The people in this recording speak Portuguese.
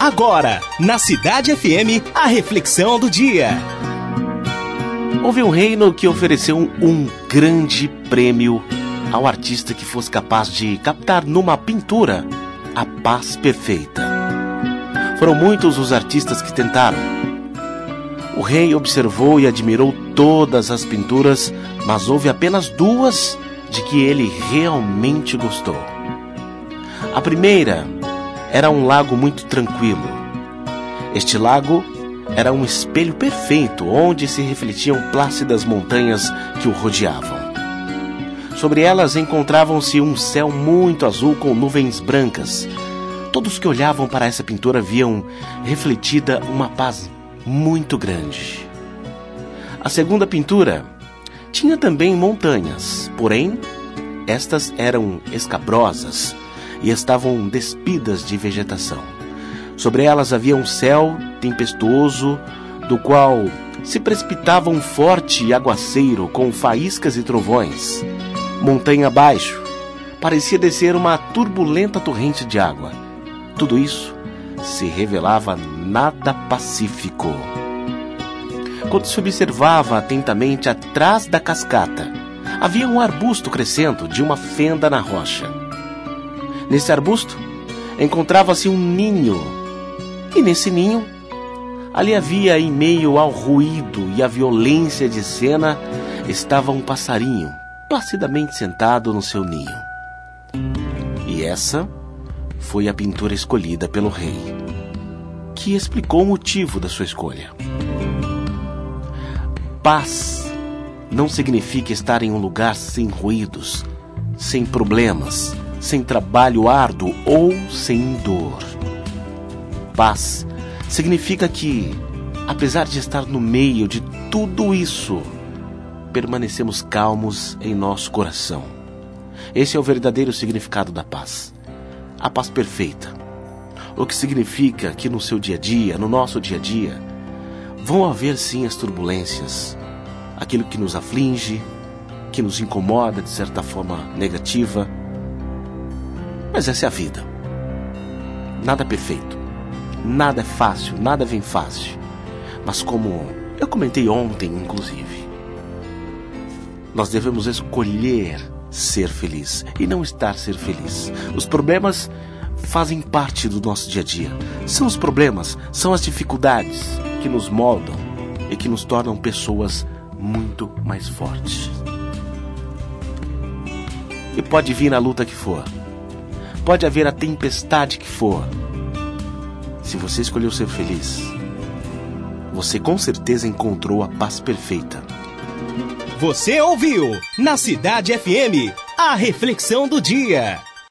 Agora, na Cidade FM, a reflexão do dia. Houve um reino que ofereceu um grande prêmio ao artista que fosse capaz de captar numa pintura a paz perfeita. Foram muitos os artistas que tentaram. O rei observou e admirou todas as pinturas, mas houve apenas duas de que ele realmente gostou. A primeira era um lago muito tranquilo. Este lago era um espelho perfeito onde se refletiam plácidas montanhas que o rodeavam. Sobre elas encontravam-se um céu muito azul com nuvens brancas. Todos que olhavam para essa pintura viam refletida uma paz muito grande. A segunda pintura tinha também montanhas, porém, estas eram escabrosas e estavam despidas de vegetação. Sobre elas havia um céu tempestuoso, do qual se precipitava um forte aguaceiro com faíscas e trovões. Montanha abaixo, parecia descer uma turbulenta torrente de água. Tudo isso se revelava nada pacífico. Quando se observava atentamente atrás da cascata, havia um arbusto crescendo de uma fenda na rocha. Nesse arbusto encontrava-se um ninho, e nesse ninho ali havia, em meio ao ruído e à violência de cena, estava um passarinho placidamente sentado no seu ninho. E essa foi a pintura escolhida pelo rei, que explicou o motivo da sua escolha. Paz não significa estar em um lugar sem ruídos, sem problemas, sem trabalho árduo ou sem dor. Paz significa que, apesar de estar no meio de tudo isso, permanecemos calmos em nosso coração. Esse é o verdadeiro significado da paz. A paz perfeita. O que significa que no seu dia a dia, no nosso dia a dia, vão haver sim as turbulências, aquilo que nos aflige, que nos incomoda de certa forma negativa mas essa é a vida. Nada é perfeito. Nada é fácil, nada vem fácil. Mas como eu comentei ontem, inclusive, nós devemos escolher ser feliz e não estar ser feliz. Os problemas fazem parte do nosso dia a dia. São os problemas, são as dificuldades que nos moldam e que nos tornam pessoas muito mais fortes. E pode vir a luta que for, Pode haver a tempestade que for. Se você escolheu ser feliz, você com certeza encontrou a paz perfeita. Você ouviu na Cidade FM a reflexão do dia.